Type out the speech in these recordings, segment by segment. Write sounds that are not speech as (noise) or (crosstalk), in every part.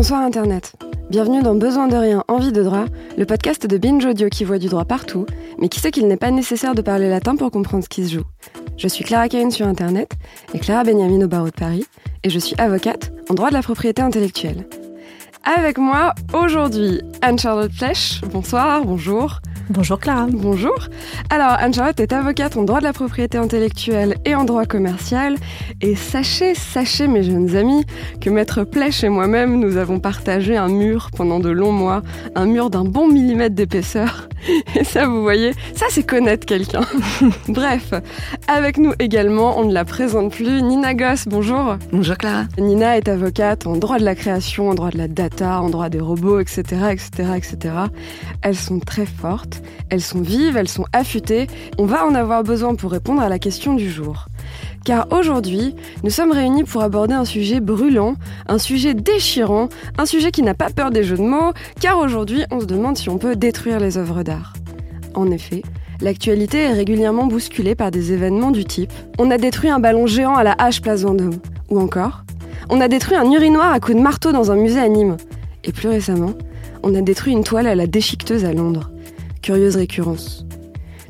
Bonsoir Internet. Bienvenue dans Besoin de rien, envie de droit, le podcast de Binge Audio qui voit du droit partout, mais qui sait qu'il n'est pas nécessaire de parler latin pour comprendre ce qui se joue. Je suis Clara Kane sur Internet et Clara Benjamin au barreau de Paris, et je suis avocate en droit de la propriété intellectuelle. Avec moi aujourd'hui Anne-Charlotte Flèche. Bonsoir, bonjour. Bonjour Clara. Bonjour. Alors, Anne-Charlotte est avocate en droit de la propriété intellectuelle et en droit commercial. Et sachez, sachez, mes jeunes amis, que Maître Plèche et moi-même, nous avons partagé un mur pendant de longs mois, un mur d'un bon millimètre d'épaisseur. (laughs) Et ça, vous voyez, ça c'est connaître quelqu'un. (laughs) Bref, avec nous également, on ne la présente plus, Nina Goss, bonjour. Bonjour Clara. Nina est avocate en droit de la création, en droit de la data, en droit des robots, etc., etc., etc. Elles sont très fortes. Elles sont vives, elles sont affûtées. On va en avoir besoin pour répondre à la question du jour. Car aujourd'hui, nous sommes réunis pour aborder un sujet brûlant, un sujet déchirant, un sujet qui n'a pas peur des jeux de mots, car aujourd'hui, on se demande si on peut détruire les œuvres d'art. En effet, l'actualité est régulièrement bousculée par des événements du type On a détruit un ballon géant à la hache place Vendôme. Ou encore On a détruit un urinoir à coups de marteau dans un musée à Nîmes. Et plus récemment, on a détruit une toile à la déchiqueteuse à Londres curieuse récurrence.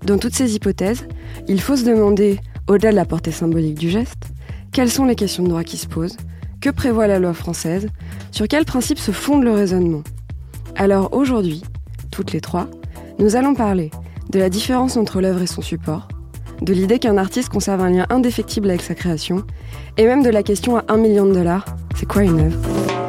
Dans toutes ces hypothèses, il faut se demander, au-delà de la portée symbolique du geste, quelles sont les questions de droit qui se posent, que prévoit la loi française, sur quels principes se fonde le raisonnement. Alors aujourd'hui, toutes les trois, nous allons parler de la différence entre l'œuvre et son support, de l'idée qu'un artiste conserve un lien indéfectible avec sa création, et même de la question à un million de dollars, c'est quoi une œuvre?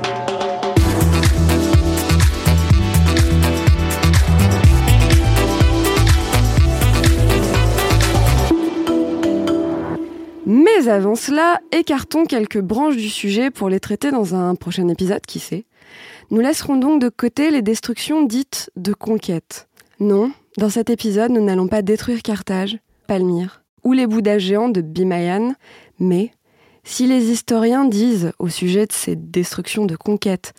Mais avant cela, écartons quelques branches du sujet pour les traiter dans un prochain épisode, qui sait? Nous laisserons donc de côté les destructions dites de conquête. Non, dans cet épisode, nous n'allons pas détruire Carthage, Palmyre ou les Bouddhas géants de Bimayan, mais si les historiens disent au sujet de ces destructions de conquête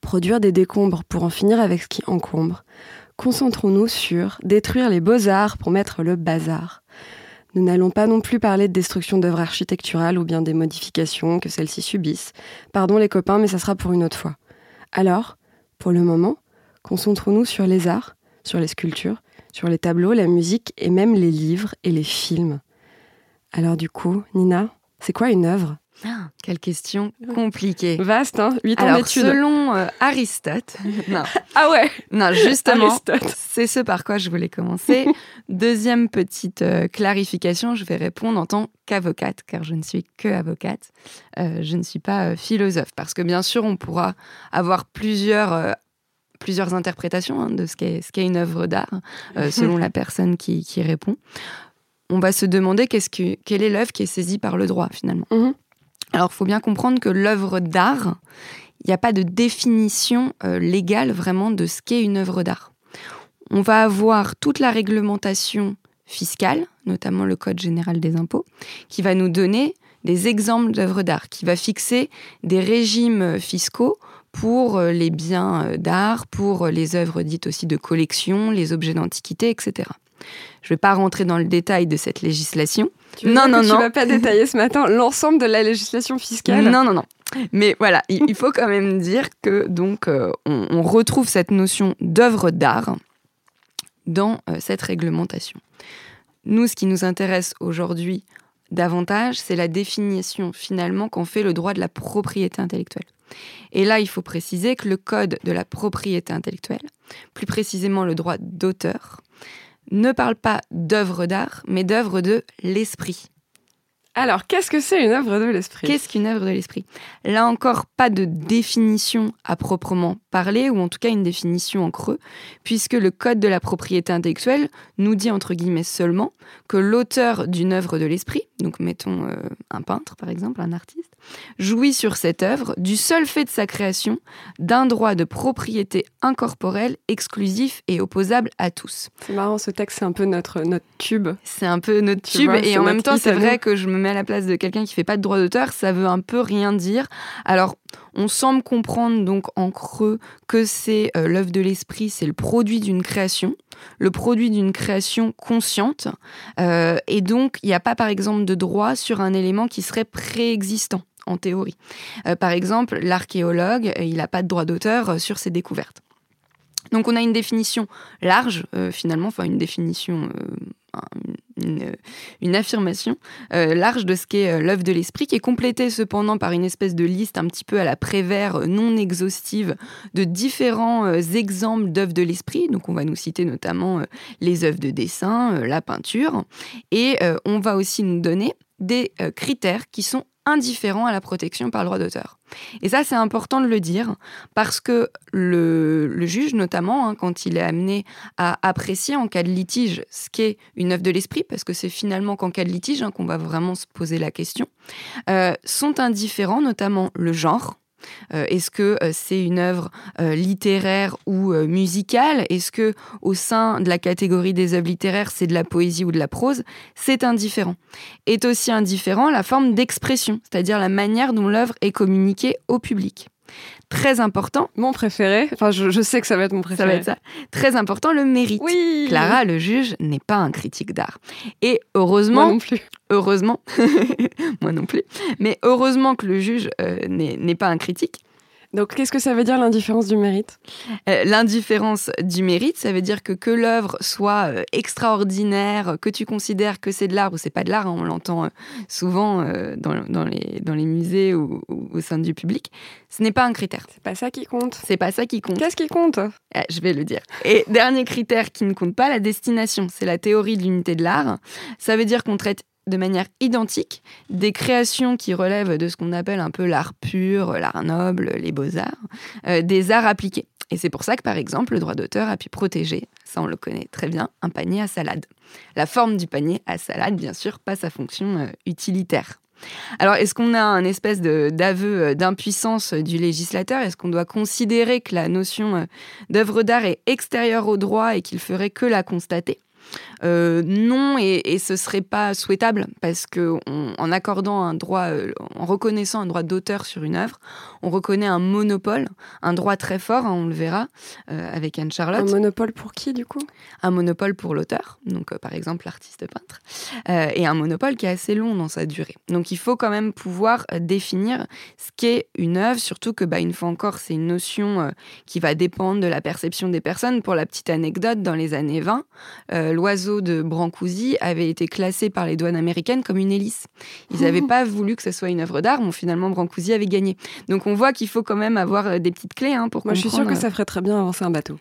produire des décombres pour en finir avec ce qui encombre, concentrons-nous sur détruire les beaux-arts pour mettre le bazar. Nous n'allons pas non plus parler de destruction d'œuvres architecturales ou bien des modifications que celles-ci subissent. Pardon les copains, mais ça sera pour une autre fois. Alors, pour le moment, concentrons-nous sur les arts, sur les sculptures, sur les tableaux, la musique et même les livres et les films. Alors du coup, Nina, c'est quoi une œuvre? Ah, quelle question compliquée. Vaste, hein 8 ans d'études. Selon euh, Aristote. (laughs) non. Ah ouais Non, justement, c'est ce par quoi je voulais commencer. (laughs) Deuxième petite euh, clarification, je vais répondre en tant qu'avocate, car je ne suis que avocate. Euh, je ne suis pas philosophe, parce que bien sûr, on pourra avoir plusieurs plusieurs interprétations hein, de ce qu'est ce une œuvre d'art, (laughs) selon la personne qui, qui, répond. On va se demander qu'est-ce que, quelle est l'œuvre qui est saisie par le droit, finalement. Mhm. Alors, il faut bien comprendre que l'œuvre d'art, il n'y a pas de définition euh, légale vraiment de ce qu'est une œuvre d'art. On va avoir toute la réglementation fiscale, notamment le Code général des impôts, qui va nous donner des exemples d'œuvres d'art, qui va fixer des régimes fiscaux pour euh, les biens euh, d'art, pour les œuvres dites aussi de collection, les objets d'antiquité, etc. Je ne vais pas rentrer dans le détail de cette législation. non, non, non. Tu vas pas détailler ce matin l'ensemble de la législation fiscale? Non, non, non. Mais voilà, il faut quand même dire que donc euh, on, retrouve cette notion d'œuvre d'art dans euh, cette réglementation. Nous, ce qui nous intéresse aujourd'hui davantage, c'est la définition finalement qu'en fait le droit de la propriété intellectuelle. Et là, il faut préciser que le code de la propriété intellectuelle, plus précisément le droit d'auteur, ne parle pas d'œuvre d'art, mais d'œuvre de l'esprit. Alors, qu'est-ce que c'est une œuvre de l'esprit? Qu'est-ce qu'une œuvre de l'esprit? Là encore, pas de définition à proprement parler, ou en tout cas une définition en creux, puisque le Code de la propriété intellectuelle nous dit entre guillemets seulement que l'auteur d'une œuvre de l'esprit, donc mettons euh, un peintre par exemple, un artiste, jouit sur cette œuvre du seul fait de sa création d'un droit de propriété incorporelle exclusif et opposable à tous. C'est marrant, ce texte, c'est un peu notre, notre tube. C'est un peu notre tube, et en même temps, c'est vrai que je me mets à la place de quelqu'un qui fait pas de droit d'auteur, ça veut un peu rien dire. Alors, on semble comprendre donc en creux que c'est euh, l'œuvre de l'esprit, c'est le produit d'une création, le produit d'une création consciente, euh, et donc il n'y a pas par exemple de droit sur un élément qui serait préexistant en théorie. par exemple, l'archéologue, il n'a pas de droit d'auteur sur ses découvertes. Donc on a une définition large, finalement, enfin une définition une, affirmation euh, large de ce qu'est euh, l'œuvre de l'esprit, qui est complétée cependant par une espèce de liste un petit peu à la Prévert, euh, non exhaustive, de différents exemples d'œuvres de l'esprit. Donc on va nous citer notamment les œuvres de dessin, la peinture, et on va aussi nous donner des critères qui sont indifférent à la protection par le droit d'auteur. Et ça, c'est important de le dire, parce que le, juge, notamment, hein, quand il est amené à apprécier en cas de litige ce qu'est une œuvre de l'esprit, parce que c'est finalement qu'en cas de litige hein, qu'on va vraiment se poser la question, euh, sont indifférents, notamment le genre, euh, est-ce que euh, c'est une œuvre euh, littéraire ou musicale? Est-ce que au sein de la catégorie des œuvres littéraires, c'est de la poésie ou de la prose? C'est indifférent. Est aussi indifférent la forme d'expression, c'est-à-dire la manière dont l'œuvre est communiquée au public. Très important. Mon préféré. Enfin, je, sais que ça va être mon préféré. Ça va être ça. Très important, le mérite. Oui. Clara, le juge, n'est pas un critique d'art. Et heureusement. Moi non plus. Heureusement. (laughs) moi non plus. Mais heureusement que le juge euh, n'est pas un critique. Donc, qu'est-ce que ça veut dire l'indifférence du mérite? Euh, L'indifférence du mérite, ça veut dire que que l'œuvre soit euh, extraordinaire, que tu considères que c'est de l'art ou c'est pas de l'art, hein, on l'entend euh, souvent dans, les, dans les musées ou, au sein du public, ce n'est pas un critère. C'est pas ça qui compte. C'est pas ça qui compte. Qu'est-ce qui compte? Je vais le dire. Et dernier critère qui ne compte pas, la destination. C'est la théorie de l'unité de l'art. Ça veut dire qu'on traite de manière identique des créations qui relèvent de ce qu'on appelle un peu l'art pur, l'art noble, les beaux-arts, euh, des arts appliqués. Et c'est pour ça que, par exemple, le droit d'auteur a pu protéger, ça on le connaît très bien, un panier à salade. La forme du panier à salade, bien sûr, pas sa fonction euh, utilitaire. Alors, est-ce qu'on a un espèce d'aveu euh, d'impuissance du législateur? Est-ce qu'on doit considérer que la notion d'œuvre d'art est extérieure au droit et qu'il ferait que la constater? Euh, non, et, et, ce serait pas souhaitable parce que en accordant un droit, euh, en reconnaissant un droit d'auteur sur une œuvre, on reconnaît un monopole, un droit très fort, hein, on le verra euh, avec Anne-Charlotte. Un monopole pour qui du coup? Un monopole pour l'auteur, donc par exemple l'artiste peintre, et un monopole qui est assez long dans sa durée. Donc il faut quand même pouvoir définir ce qu'est une œuvre, surtout que bah, une fois encore c'est une notion qui va dépendre de la perception des personnes. Pour la petite anecdote, dans les années 20, l'oiseau de Brancusi avait été classé par les douanes américaines comme une hélice. Ils n'avaient pas voulu que ce soit une œuvre d'art, mais finalement Brancusi avait gagné. Donc on voit qu'il faut quand même avoir euh, des petites clés hein, pour Moi, je suis sûre que ça ferait très bien avancer un bateau.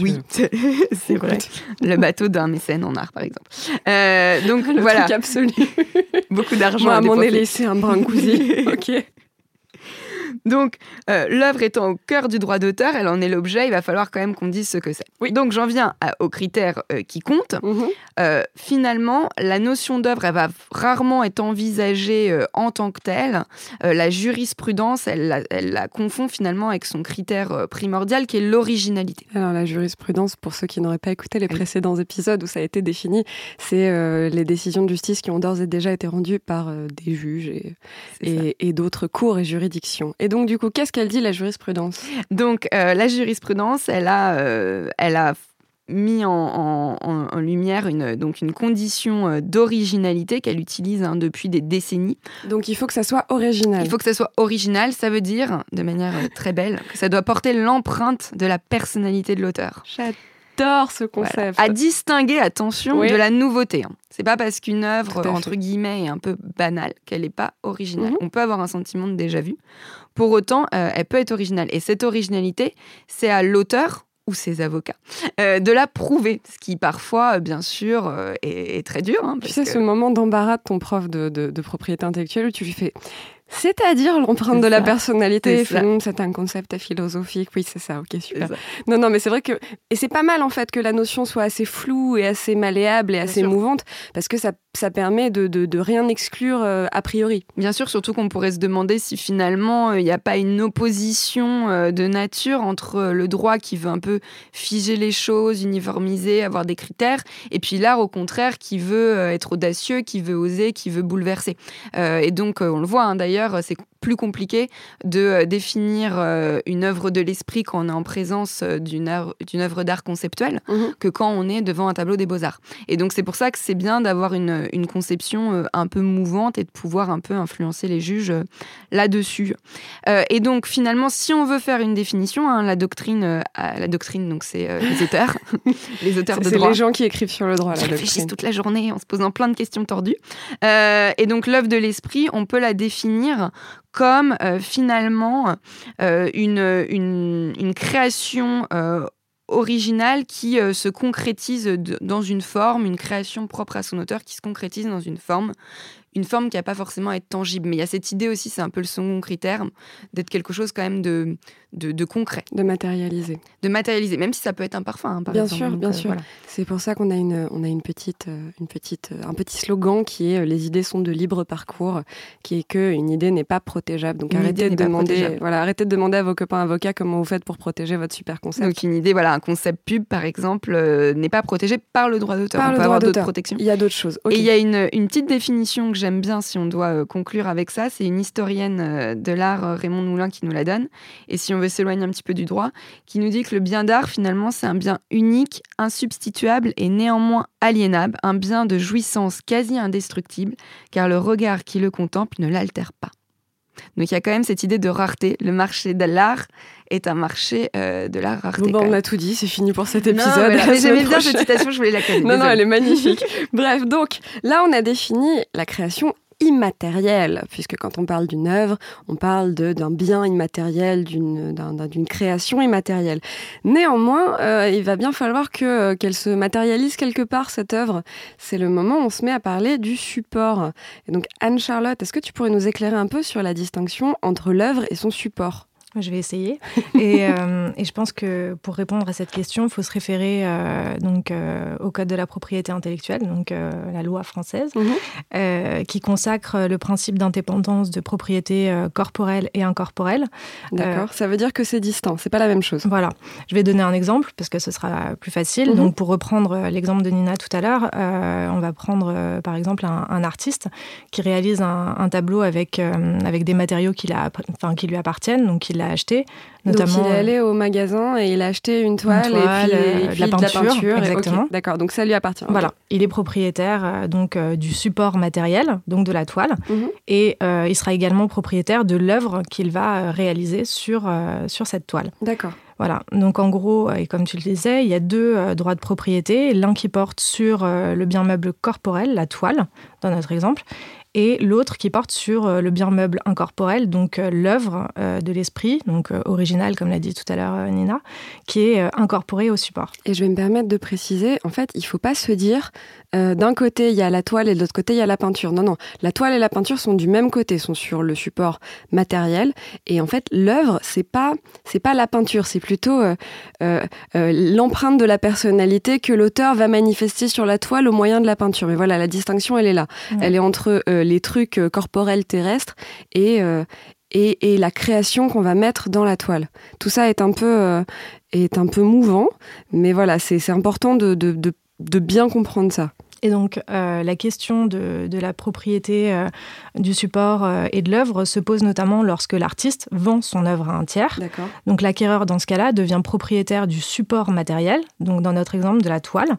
Oui, (laughs) c'est vrai. Le bateau d'un mécène en art, par exemple. Euh, donc (laughs) Le voilà. Truc absolu. Beaucoup d'argent. Moi, à mon hélice, un Brancusi. (laughs) ok. Donc, euh, l'œuvre étant au cœur du droit d'auteur, elle en est l'objet, il va falloir quand même qu'on dise ce que c'est. Oui. Donc, j'en viens aux critères euh, qui comptent. Mhm. Euh, finalement, la notion d'œuvre, elle va rarement être envisagée en tant que telle. la jurisprudence, elle la, confond finalement avec son critère primordial qui est l'originalité. Alors, la jurisprudence, pour ceux qui n'auraient pas écouté les précédents épisodes où ça a été défini, c'est les décisions de justice qui ont d'ores et déjà été rendues par des juges et, et d'autres cours et juridictions. Et donc, du coup, qu'est-ce qu'elle dit, la jurisprudence? Donc, euh, la jurisprudence, elle a, euh, elle a mis en, lumière une, donc une condition euh, d'originalité qu'elle utilise hein, depuis des décennies. Donc il faut que ça soit original. Il faut que ça soit original, ça veut dire, de manière très belle, que ça doit porter l'empreinte de la personnalité de l'auteur. J'adore ce concept. À distinguer, attention, de la nouveauté. Hein. C'est pas parce qu'une œuvre, entre guillemets, est un peu banale qu'elle n'est pas originale. Mhm. On peut avoir un sentiment de déjà vu. Pour autant, euh, elle peut être originale. Et cette originalité, c'est à l'auteur ou ses avocats, euh, de la prouver, ce qui parfois, euh, bien sûr, est, très dur. Hein, tu sais, ce moment d'embarras de ton prof de, de propriété intellectuelle où tu lui fais c'est-à-dire l'empreinte de la personnalité. C'est un concept philosophique. Oui, c'est ça. Ok, super. Non, non, mais c'est vrai que et c'est pas mal en fait que la notion soit assez floue et assez malléable et assez mouvante parce que ça, ça permet de, de, rien exclure euh, a priori. Bien sûr, surtout qu'on pourrait se demander si finalement il n'y a pas une opposition euh, de nature entre le droit qui veut un peu figer les choses, uniformiser, avoir des critères, et puis l'art au contraire qui veut euh, être audacieux, qui veut oser, qui veut bouleverser. et donc on le voit hein, d'ailleurs c'est plus compliqué de définir une œuvre de l'esprit quand on est en présence d'une œuvre, d'art conceptuelle mhm. que quand on est devant un tableau des beaux-arts. Et donc c'est pour ça que c'est bien d'avoir une, une, conception un peu mouvante et de pouvoir un peu influencer les juges là-dessus. et donc finalement, si on veut faire une définition, hein, la doctrine, la doctrine, donc c'est les auteurs, (laughs) les auteurs de droit. C'est les gens qui écrivent sur le droit. Qui réfléchissent toute la journée en se posant plein de questions tordues. Euh, et donc l'œuvre de l'esprit, on peut la définir comme euh, finalement euh, une, création originale qui se concrétise dans une forme, une création propre à son auteur qui se concrétise dans une forme, une forme qui n'a pas forcément à être tangible. Mais il y a cette idée aussi, c'est un peu le second critère, d'être quelque chose quand même de, de, concret. De matérialiser. De matérialiser, même si ça peut être un parfum, hein, par bien exemple. Sûr, bien euh, sûr, C'est pour ça qu'on a, une, on a une petite, euh, une petite, euh, un petit slogan qui est Les idées sont de libre parcours, qui est que une idée n'est pas protégeable. Donc arrêtez de, demander, voilà, arrêtez de demander à vos copains avocats comment vous faites pour protéger votre super concept. Donc une idée, voilà, un concept pub, par exemple, n'est pas protégé par le droit d'auteur. Par on le droit d'auteur. Il y a d'autres choses. Et il y a une, une petite définition que j'aime bien si on doit conclure avec ça. C'est une historienne de l'art, Raymond Moulin, qui nous la donne. Et si on veut s'éloigner un petit peu du droit, qui nous dit que le bien d'art, finalement, c'est un bien unique, insubstituable et néanmoins aliénable, un bien de jouissance quasi indestructible, car le regard qui le contemple ne l'altère pas. Donc il y a quand même cette idée de rareté. Le marché de l'art est un marché euh, de la rareté. Bon, bah, on a tout dit, c'est fini pour cet épisode. (laughs) J'aimais bien cette citation, je voulais la (laughs) connaître. Non, non, elle est magnifique. (laughs) Bref, donc là, on a défini la création immatériel, puisque quand on parle d'une œuvre, on parle d'un bien immatériel, d'une création immatérielle. Néanmoins, euh, il va bien falloir que qu'elle se matérialise quelque part, cette œuvre. C'est le moment où on se met à parler du support. Et donc, Anne-Charlotte, est-ce que tu pourrais nous éclairer un peu sur la distinction entre l'œuvre et son support? Je vais essayer. (laughs) Euh, et, je pense que pour répondre à cette question, il faut se référer euh, donc, euh, au Code de la propriété intellectuelle, donc la loi française, mhm. qui consacre le principe d'indépendance de propriété corporelle et incorporelle. D'accord. Ça veut dire que c'est distinct, c'est pas la même chose. Voilà. Je vais donner un exemple parce que ce sera plus facile. Mhm. Donc, pour reprendre l'exemple de Nina tout à l'heure, on va prendre par exemple un, artiste qui réalise un, tableau avec, avec des matériaux qui, enfin, qui lui appartiennent, donc il l'a acheté. Notamment, donc il est allé au magasin et il a acheté une toile, et puis, euh, de, la peinture, exactement. D'accord, donc ça lui appartient. Voilà, il est propriétaire euh, donc euh, du support matériel, donc de la toile, mhm. et il sera également propriétaire de l'œuvre qu'il va réaliser sur sur cette toile. D'accord. Voilà, donc en gros, et comme tu le disais, il y a deux droits de propriété, l'un qui porte sur le bien meuble corporel, la toile, dans notre exemple, et l'autre qui porte sur euh, le bien meuble incorporel, donc euh, l'œuvre euh, de l'esprit, donc originale, comme l'a dit tout à l'heure Nina, qui est incorporée au support. Et je vais me permettre de préciser, en fait, il ne faut pas se dire, d'un côté, il y a la toile et de l'autre côté, il y a la peinture. Non, non, la toile et la peinture sont du même côté, sont sur le support matériel. Et en fait, l'œuvre, c'est pas, c'est pas la peinture, c'est plutôt l'empreinte de la personnalité que l'auteur va manifester sur la toile au moyen de la peinture. Mais voilà, la distinction, elle est là. Elle est entre les trucs euh, corporels terrestres euh, et, et, la création qu'on va mettre dans la toile. Tout ça est un peu, euh, est un peu mouvant, mais voilà, c'est important de, de, bien comprendre ça. Et donc, la question de, de la propriété du support et de l'œuvre se pose notamment lorsque l'artiste vend son œuvre à un tiers. Donc, l'acquéreur, dans ce cas-là, devient propriétaire du support matériel, donc dans notre exemple de la toile,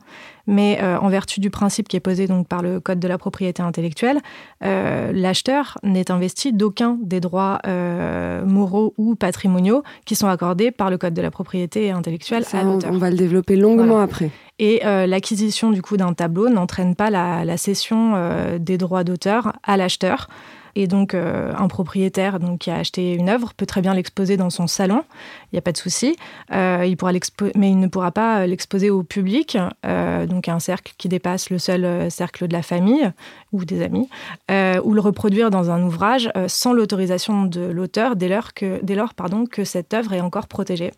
mais euh, en vertu du principe qui est posé donc par le Code de la propriété intellectuelle, euh, l'acheteur n'est investi d'aucun des droits euh, moraux ou patrimoniaux qui sont accordés par le Code de la propriété intellectuelle à l'auteur. On va le développer longuement après. Et l'acquisition du coup d'un tableau n'entraîne pas la, la cession des droits d'auteur à l'acheteur. Et donc, euh, un propriétaire donc, qui a acheté une œuvre peut très bien l'exposer dans son salon, il n'y a pas de souci. Euh, il pourra mais il ne pourra pas l'exposer au public, euh, donc à un cercle qui dépasse le seul cercle de la famille ou des amis, ou le reproduire dans un ouvrage sans l'autorisation de l'auteur dès lors, que, dès lors pardon, que cette œuvre est encore protégée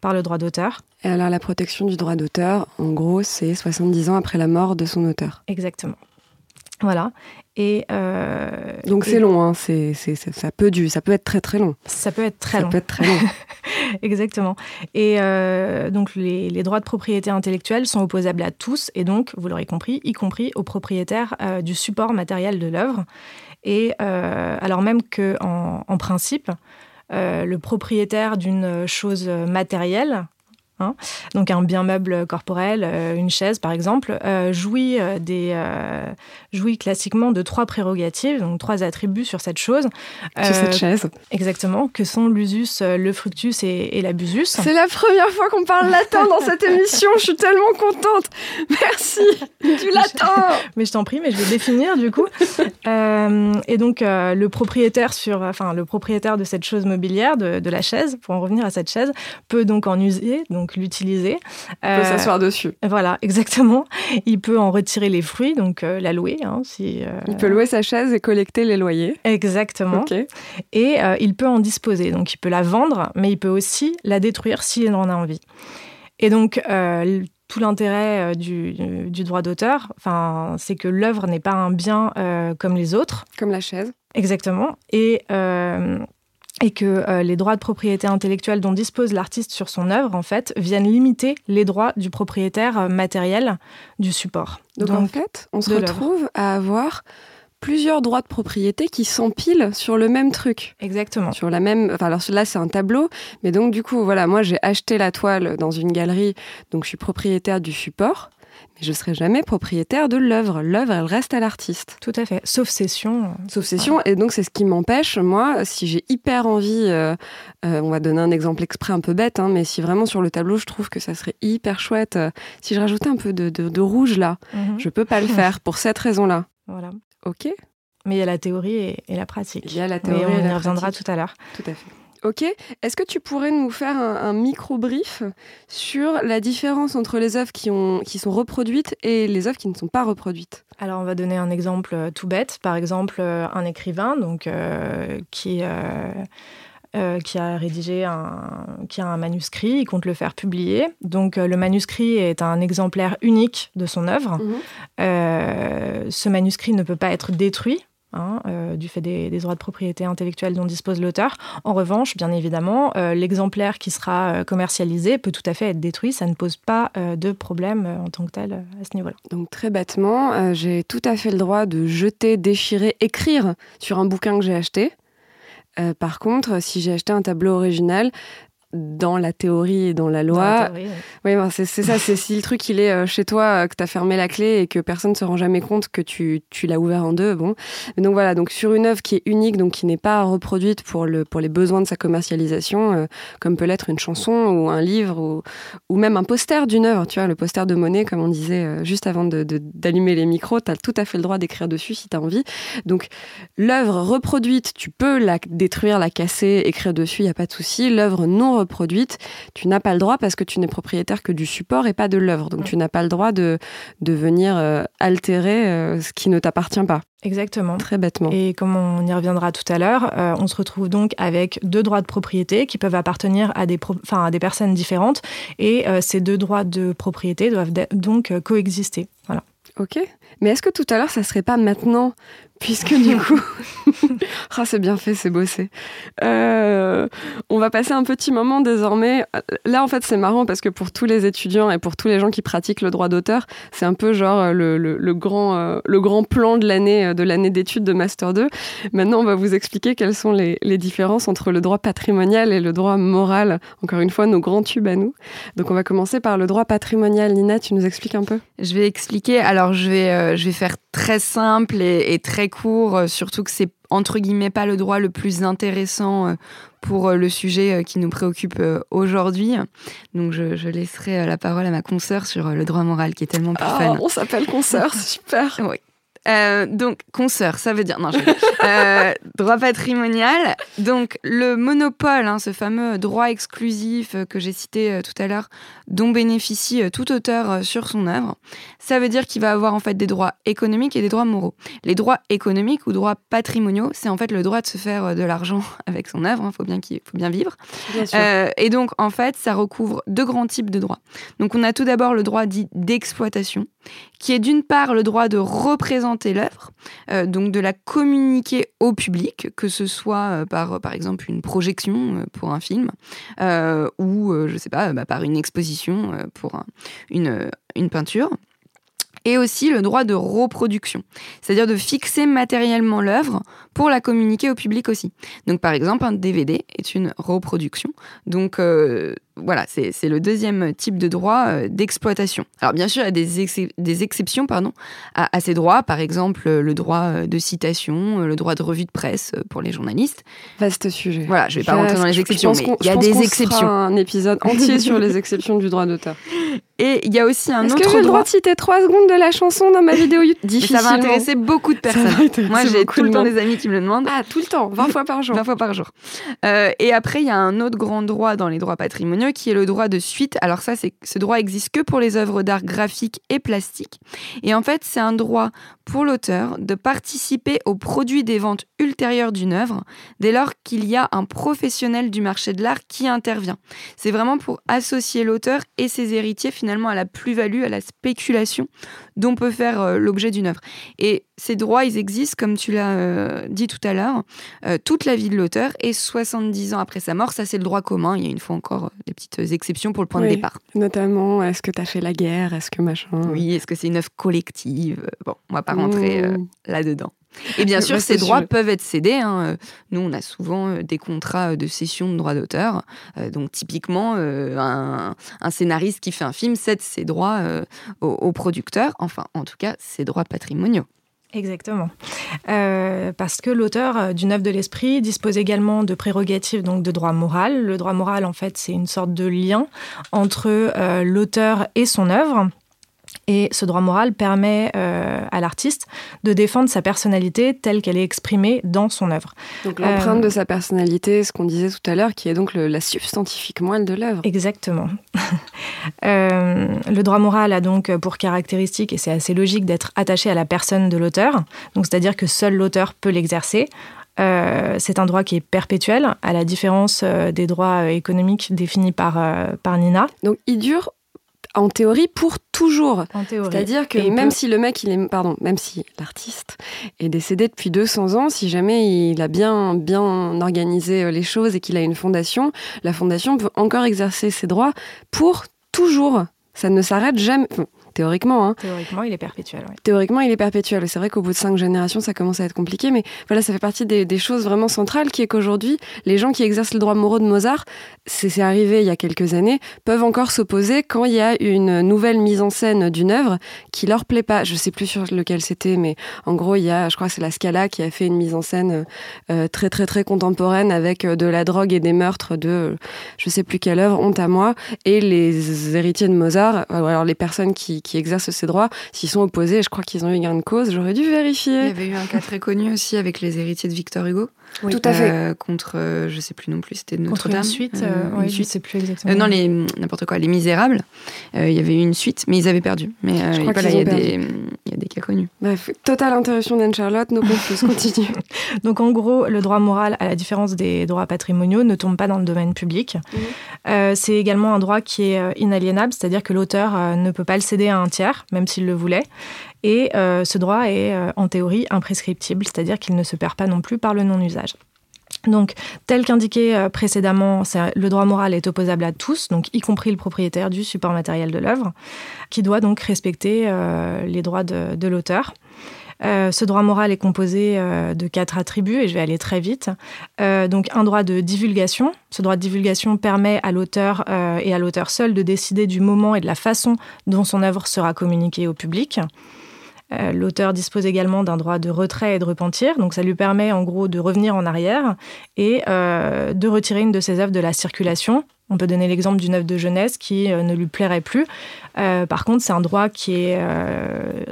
par le droit d'auteur. Et alors, la protection du droit d'auteur, en gros, c'est 70 ans après la mort de son auteur. Exactement. Voilà. Et euh, donc c'est long, hein. c'est, ça peut du, ça peut être très très long. Ça peut être très long. Ça peut être très long. (laughs) Exactement. Et euh, donc les, les, droits de propriété intellectuelle sont opposables à tous, et donc vous l'aurez compris, y compris aux propriétaires euh, du support matériel de l'œuvre. Et alors même que en principe, le propriétaire d'une chose matérielle, Hein. donc un bien meuble corporel, euh, une chaise par exemple, euh, jouit, euh, des, jouit classiquement de trois prérogatives, donc trois attributs sur cette chose. Sur cette chaise. Exactement, que sont l'usus, le fructus et, l'abusus. C'est la première fois qu'on parle latin dans cette émission, je suis tellement contente. Merci (laughs) du latin. mais je t'en prie, mais je vais définir du coup. (laughs) et donc le propriétaire sur, enfin le propriétaire de cette chose mobilière, de, de, la chaise, pour en revenir à cette chaise, peut donc en user, donc l'utiliser. Il peut s'asseoir dessus. Voilà, (laughs) exactement. Il peut en retirer les fruits, donc euh, la louer. Hein, si, euh, Il peut louer sa chaise et collecter les loyers. Exactement. Et euh, il peut en disposer. Donc il peut la vendre, mais il peut aussi la détruire s'il en a envie. Et donc tout l'intérêt du, du, droit d'auteur, enfin, c'est que l'œuvre n'est pas un bien comme les autres. Comme la chaise. Exactement. Et et que euh, les droits de propriété intellectuelle dont dispose l'artiste sur son œuvre, en fait, viennent limiter les droits du propriétaire euh, matériel du support. Donc, en fait, on se retrouve à avoir plusieurs droits de propriété qui s'empilent sur le même truc. Exactement. Sur la même. Enfin, alors là, c'est un tableau, mais donc du coup, voilà, moi j'ai acheté la toile dans une galerie, donc je suis propriétaire du support mais je ne serai jamais propriétaire de l'œuvre. L'œuvre, elle reste à l'artiste. Tout à fait, sauf cession. Sauf cession, et donc c'est ce qui m'empêche, moi, si j'ai hyper envie, euh, euh, on va donner un exemple exprès un peu bête, hein, mais si vraiment sur le tableau, je trouve que ça serait hyper chouette, euh, si je rajoutais un peu de, rouge là, je mhm. je peux pas le faire pour cette raison-là. Voilà. Ok. Mais il y a la théorie et, la pratique. Il y a la théorie et on y reviendra tout à l'heure. Tout à fait. Ok. Est-ce que tu pourrais nous faire un, micro-brief sur la différence entre les œuvres qui, ont, qui sont reproduites et les œuvres qui ne sont pas reproduites? Alors, on va donner un exemple euh, tout bête. Par exemple, euh, un écrivain donc, euh, qui. qui a rédigé un, qui a un manuscrit, il compte le faire publier. Donc le manuscrit est un exemplaire unique de son œuvre. Mhm. ce manuscrit ne peut pas être détruit Hein, euh, du fait des, droits de propriété intellectuelle dont dispose l'auteur. En revanche, bien évidemment, euh, l'exemplaire qui sera euh, commercialisé peut tout à fait être détruit. Ça ne pose pas de problème en tant que tel à ce niveau-là. Donc très bêtement, j'ai tout à fait le droit de jeter, déchirer, écrire sur un bouquin que j'ai acheté. par contre, si j'ai acheté un tableau original, dans la théorie et dans la loi. oui, ben, c'est ça, c'est si le truc il est euh, chez toi, euh, que tu as fermé la clé et que personne ne se rend jamais compte que tu, tu l'as ouvert en deux. Bon. donc voilà, donc sur une œuvre qui est unique, donc qui n'est pas reproduite pour, le, pour les besoins de sa commercialisation, euh, comme peut l'être une chanson ou un livre ou, ou même un poster d'une œuvre, tu vois, le poster de Monet, comme on disait juste avant d'allumer de, les micros, tu as tout à fait le droit d'écrire dessus si tu as envie. Donc l'œuvre reproduite, tu peux la détruire, la casser, écrire dessus, il n'y a pas de souci. L'œuvre non reproduite, tu n'as pas le droit parce que tu n'es propriétaire que du support et pas de l'œuvre. Donc tu n'as pas le droit de, de venir euh, altérer euh, ce qui ne t'appartient pas. Exactement. Très bêtement. Et comme on y reviendra tout à l'heure, euh, on se retrouve donc avec deux droits de propriété qui peuvent appartenir à des, à des personnes différentes et ces deux droits de propriété doivent donc coexister. Voilà. Ok. Mais est-ce que tout à l'heure, ça serait pas maintenant puisque du (laughs) coup, (laughs) ah, c'est bien fait, c'est bossé. Euh, on va passer un petit moment désormais. Là, en fait, c'est marrant parce que pour tous les étudiants et pour tous les gens qui pratiquent le droit d'auteur, c'est un peu genre le, grand, euh, le grand plan de l'année euh, de l'année d'études de Master 2. Maintenant, on va vous expliquer quelles sont les, différences entre le droit patrimonial et le droit moral. Encore une fois, nos grands tubes à nous. Donc, on va commencer par le droit patrimonial. Nina, tu nous expliques un peu? Je vais expliquer. Alors, je vais, je vais faire très simple et, et très court, euh, surtout que c'est entre guillemets pas le droit le plus intéressant euh, pour euh, le sujet qui nous préoccupe aujourd'hui. Donc je, laisserai la parole à ma consoeur sur le droit moral qui est tellement plus oh, fun. On s'appelle consoeur, (laughs) super. oui. Euh, donc, consoeur, ça veut dire. Non, je... (laughs) euh, droit patrimonial. Donc, le monopole, hein, ce fameux droit exclusif euh, que j'ai cité euh, tout à l'heure, dont bénéficie tout auteur sur son œuvre, ça veut dire qu'il va avoir en fait des droits économiques et des droits moraux. Les droits économiques ou droits patrimoniaux, c'est en fait le droit de se faire de l'argent (laughs) avec son œuvre. Il hein, faut bien qu'il faut bien vivre. et donc, en fait, ça recouvre deux grands types de droits. Donc, on a tout d'abord le droit dit d'exploitation qui est d'une part le droit de représenter l'œuvre, euh, donc de la communiquer au public, que ce soit euh, par, par exemple une projection euh, pour un film, ou je sais pas, bah, par une exposition pour une, une peinture. et aussi le droit de reproduction, c'est-à-dire de fixer matériellement l'œuvre pour la communiquer au public aussi. Donc par exemple, un DVD est une reproduction. Donc voilà, c'est le deuxième type de droit euh, d'exploitation. Alors bien sûr, il y a des, des exceptions pardon, à, ces droits, par exemple le droit euh, de citation, le droit de revue de presse pour les journalistes. Vaste sujet. Voilà, je ne vais pas rentrer dans les exceptions, mais il y a des exceptions. Fera un épisode entier sur les exceptions du droit d'auteur. (laughs) Et il y a aussi un autre droit. Est-ce que j'ai le droit de citer trois secondes de la chanson dans ma vidéo Ça va intéresser beaucoup de personnes. Moi, j'ai tout le temps des amis qui me le demandent. Ah, tout le temps, 20 fois par jour. (laughs) 20 fois par jour. Euh, et après, il y a un autre grand droit dans les droits patrimoniaux qui est le droit de suite. Alors ça, ce droit existe que pour les œuvres d'art graphique et plastique. Et en fait, c'est un droit pour l'auteur de participer au produit des ventes ultérieures d'une œuvre dès lors qu'il y a un professionnel du marché de l'art qui intervient. C'est vraiment pour associer l'auteur et ses héritiers finalement à la plus-value, à la spéculation dont peut faire euh, l'objet d'une œuvre. Et ces droits, ils existent, comme tu l'as euh, dit tout à l'heure, euh, toute la vie de l'auteur et 70 ans après sa mort. Ça, c'est le droit commun. Il y a une fois encore des petites exceptions pour le point de départ. Notamment, est-ce que tu as fait la guerre? Est-ce que machin? Oui, est-ce que c'est une œuvre collective? Bon, on va pas rentrer mmh. là-dedans. Et bien sûr, ces droits peuvent être cédés. Hein. Nous, on a souvent euh, des contrats de cession de droits d'auteur. Euh, donc, typiquement, euh, un, scénariste qui fait un film cède ses droits au, producteur, enfin, en tout cas, ses droits patrimoniaux. Exactement. parce que l'auteur d'une œuvre de l'esprit dispose également de prérogatives, donc de droit moral. Le droit moral, en fait, c'est une sorte de lien entre l'auteur et son œuvre. Et ce droit moral permet euh, à l'artiste de défendre sa personnalité telle qu'elle est exprimée dans son œuvre. Donc l'empreinte de sa personnalité, ce qu'on disait tout à l'heure, qui est donc la substantifique moelle de l'œuvre. Exactement. (laughs) Euh, le droit moral a donc pour caractéristique, et c'est assez logique, d'être attaché à la personne de l'auteur. Donc c'est-à-dire que seul l'auteur peut l'exercer. Euh, c'est un droit qui est perpétuel, à la différence des droits économiques définis par, par Nina. Donc il dure en théorie pour toujours. C'est-à-dire que même si le mec, il est, pardon, même si l'artiste est décédé depuis 200 ans, si jamais il a bien, bien organisé euh, les choses et qu'il a une fondation, la fondation peut encore exercer ses droits pour toujours. Ça ne s'arrête jamais. Théoriquement. Hein. Théoriquement, il est perpétuel. Théoriquement, il est perpétuel. C'est vrai qu'au bout de cinq générations, ça commence à être compliqué, mais voilà, ça fait partie des, choses vraiment centrales qui est qu'aujourd'hui, les gens qui exercent le droit moraux de Mozart, c'est arrivé il y a quelques années, peuvent encore s'opposer quand il y a une nouvelle mise en scène d'une œuvre qui leur plaît pas. Je sais plus sur lequel c'était, mais en gros, il y a, je crois que c'est la Scala qui a fait une mise en scène euh, très très très contemporaine avec euh, de la drogue et des meurtres de, je sais plus quelle œuvre, honte à moi, et les héritiers de Mozart, euh, alors les personnes qui qui exercent ces droits, s'ils sont opposés, je crois qu'ils ont eu gain de cause, j'aurais dû vérifier. Il y avait eu un cas très connu aussi avec les héritiers de Victor Hugo. Oui, tout à fait. Euh, contre, euh, je sais plus non plus, c'était Notre-Dame. Une suite, euh, oui, je sais plus exactement. non, les n'importe quoi, les Misérables. Il y avait eu une suite, mais ils avaient perdu. Mais je crois qu'il y, a des, il y a des cas connus. Bref, totale interruption d'Anne-Charlotte, nos confuses, (laughs) continue. Donc en gros, le droit moral, à la différence des droits patrimoniaux, ne tombe pas dans le domaine public. Mhm. C'est également un droit qui est inaliénable, c'est-à-dire que l'auteur ne peut pas le céder à un tiers, même s'il le voulait. Et euh, ce droit est euh, en théorie imprescriptible, c'est-à-dire qu'il ne se perd pas non plus par le non-usage. Donc, tel qu'indiqué euh, précédemment, le droit moral est opposable à tous, donc y compris le propriétaire du support matériel de l'œuvre, qui doit donc respecter les droits de, l'auteur. ce droit moral est composé de quatre attributs et je vais aller très vite. donc un droit de divulgation. Ce droit de divulgation permet à l'auteur et à l'auteur seul de décider du moment et de la façon dont son œuvre sera communiquée au public. Euh, l'auteur dispose également d'un droit de retrait et de repentir, donc ça lui permet en gros de revenir en arrière et euh, de retirer une de ses œuvres de la circulation. On peut donner l'exemple d'une œuvre de jeunesse qui euh, ne lui plairait plus. Par contre, c'est un droit qui est,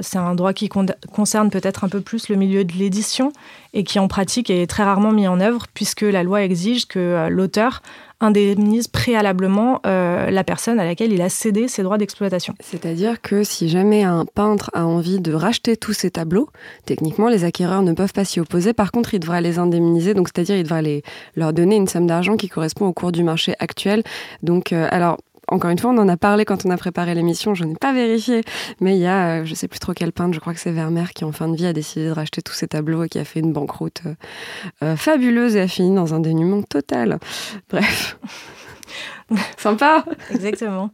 c'est un droit qui concerne peut-être un peu plus le milieu de l'édition et qui en pratique est très rarement mis en œuvre puisque la loi exige que l'auteur indemnise préalablement euh, la personne à laquelle il a cédé ses droits d'exploitation. C'est-à-dire que si jamais un peintre a envie de racheter tous ses tableaux, techniquement, les acquéreurs ne peuvent pas s'y opposer. Par contre, il devra les indemniser, donc c'est-à-dire il devra leur donner une somme d'argent qui correspond au cours du marché actuel. Donc, euh, alors, encore une fois, on en a parlé quand on a préparé l'émission, je n'ai pas vérifié, mais il y a, euh, je sais plus trop quel peintre, je crois que c'est Vermeer qui en fin de vie a décidé de racheter tous ses tableaux et qui a fait une banqueroute euh, euh, fabuleuse et a fini dans un dénuement total. Bref. (laughs) Sympa Exactement.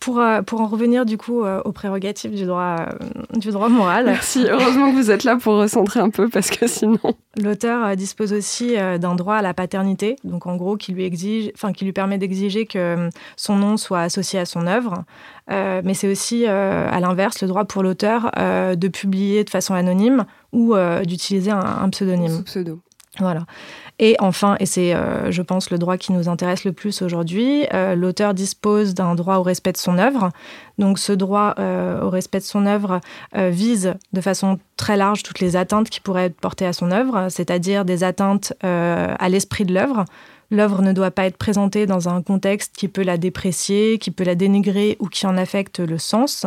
Pour, euh, pour en revenir du coup euh, aux prérogatives du droit, euh, du droit moral. Merci, heureusement que vous êtes là pour recentrer un peu parce que sinon. L'auteur dispose aussi d'un droit à la paternité, donc en gros qui lui, exige, enfin, qui lui permet d'exiger que son nom soit associé à son œuvre. mais c'est aussi à l'inverse le droit pour l'auteur de publier de façon anonyme ou d'utiliser un, un, pseudonyme. Sous pseudo. Voilà. Et enfin, et c'est, euh, je pense, le droit qui nous intéresse le plus aujourd'hui, euh, l'auteur dispose d'un droit au respect de son œuvre. Donc ce droit euh, au respect de son œuvre vise de façon très large toutes les atteintes qui pourraient être portées à son œuvre, c'est-à-dire des atteintes à l'esprit de l'œuvre. L'œuvre ne doit pas être présentée dans un contexte qui peut la déprécier, qui peut la dénigrer ou qui en affecte le sens.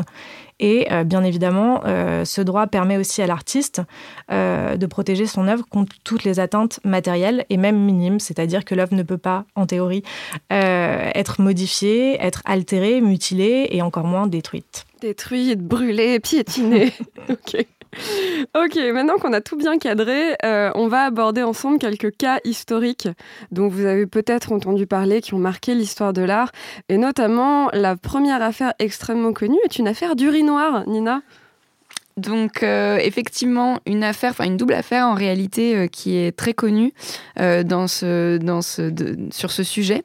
Et bien évidemment, ce droit permet aussi à l'artiste de protéger son œuvre contre toutes les atteintes matérielles et même minimes, c'est-à-dire que l'œuvre ne peut pas, en théorie, être modifiée, être altérée, mutilée et encore moins détruite. Détruite, brûlée, piétinée. (laughs) ok. Ok, maintenant qu'on a tout bien cadré, euh, on va aborder ensemble quelques cas historiques dont vous avez peut-être entendu parler, qui ont marqué l'histoire de l'art. Et notamment, la première affaire extrêmement connue est une affaire d'urinoir, Nina. Donc euh, effectivement une affaire, enfin une double affaire en réalité euh, qui est très connue ce, sur ce sujet,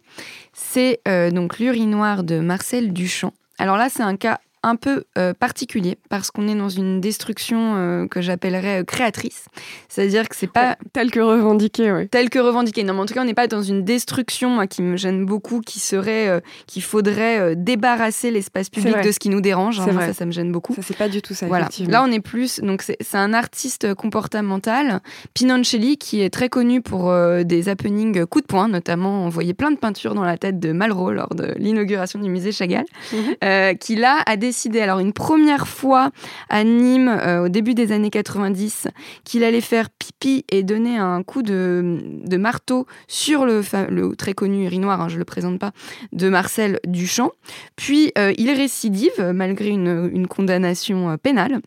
c'est donc l'urinoir de Marcel Duchamp. Alors là c'est un cas un peu euh, particulier parce qu'on est dans une destruction euh, que j'appellerais euh, créatrice. C'est-à-dire que c'est pas. tel que revendiqué, oui. Tel que revendiqué. Non, mais en tout cas, on n'est pas dans une destruction qui me gêne beaucoup, qui serait. qu'il faudrait débarrasser l'espace public de ce qui nous dérange. Hein, ça, ça me gêne beaucoup. Ça, c'est pas du tout ça. Voilà. Là, on est plus. Donc, c'est un artiste comportemental, Pinoncelli, qui est très connu pour des happenings coup de poing, notamment. On voyait plein de peintures dans la tête de Malraux lors de l'inauguration du musée Chagall, mhm. qui là a des décidé, alors une première fois à Nîmes, euh, au début des années 90, qu'il allait faire pipi et donner un coup de, marteau sur le, très connu urinoir, hein, je ne le présente pas, de Marcel Duchamp. Puis euh, il récidive, malgré une, une condamnation euh, pénale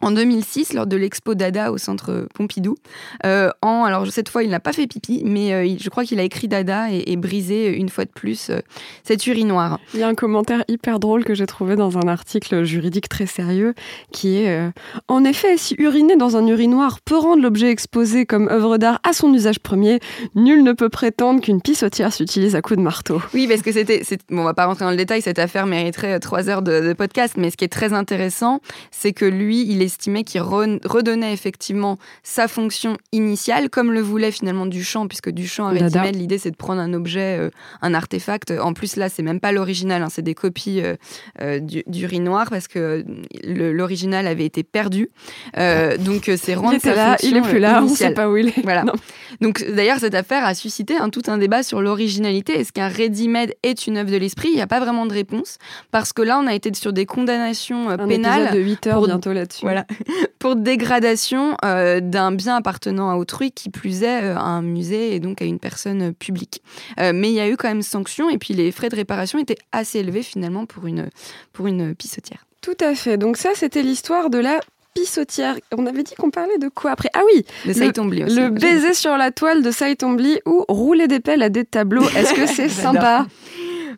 en 2006 lors de l'expo Dada au centre Pompidou. Euh, en, alors cette fois, il n'a pas fait pipi, mais euh, je crois qu'il a écrit Dada et, brisé une fois de plus euh, cette urinoir. Il y a un commentaire hyper drôle que j'ai trouvé dans un article juridique très sérieux qui est En effet, si uriner dans un urinoir peut rendre l'objet exposé comme œuvre d'art à son usage premier, nul ne peut prétendre qu'une pissotière s'utilise à coups de marteau. Oui, parce que c'était. Bon, on va pas rentrer dans le détail, cette affaire mériterait trois heures de, de podcast, mais ce qui est très intéressant, c'est que lui, il est estimait qu'il redonnait effectivement sa fonction initiale, comme le voulait finalement Duchamp, puisque Duchamp avait dit l'idée c'est de prendre un objet, euh, un artefact. En plus là, c'est même pas l'original, hein, c'est des copies euh, euh, du, du noir parce que l'original avait été perdu. (laughs) donc c'est rendre il sa il est plus là, on sait pas où il est. Voilà. Donc d'ailleurs cette affaire a suscité un, tout un débat sur l'originalité. Est-ce qu'un ready-made est une œuvre de l'esprit? Il n'y a pas vraiment de réponse parce que là on a été sur des condamnations pénales de 8 heures bientôt là-dessus. Voilà, (laughs) pour dégradation euh, d'un bien appartenant à autrui, qui plus est euh, à un musée et donc à une personne publique. Euh, mais il y a eu quand même sanction et puis les frais de réparation étaient assez élevés finalement pour une, pour une pissotière. Tout à fait. Donc ça, c'était l'histoire de la pissotière. On avait dit qu'on parlait de quoi après? Ah oui, le, le baiser sur la toile de Saïtombli ou rouler des pelles à des tableaux. Est-ce que c'est (laughs) sympa?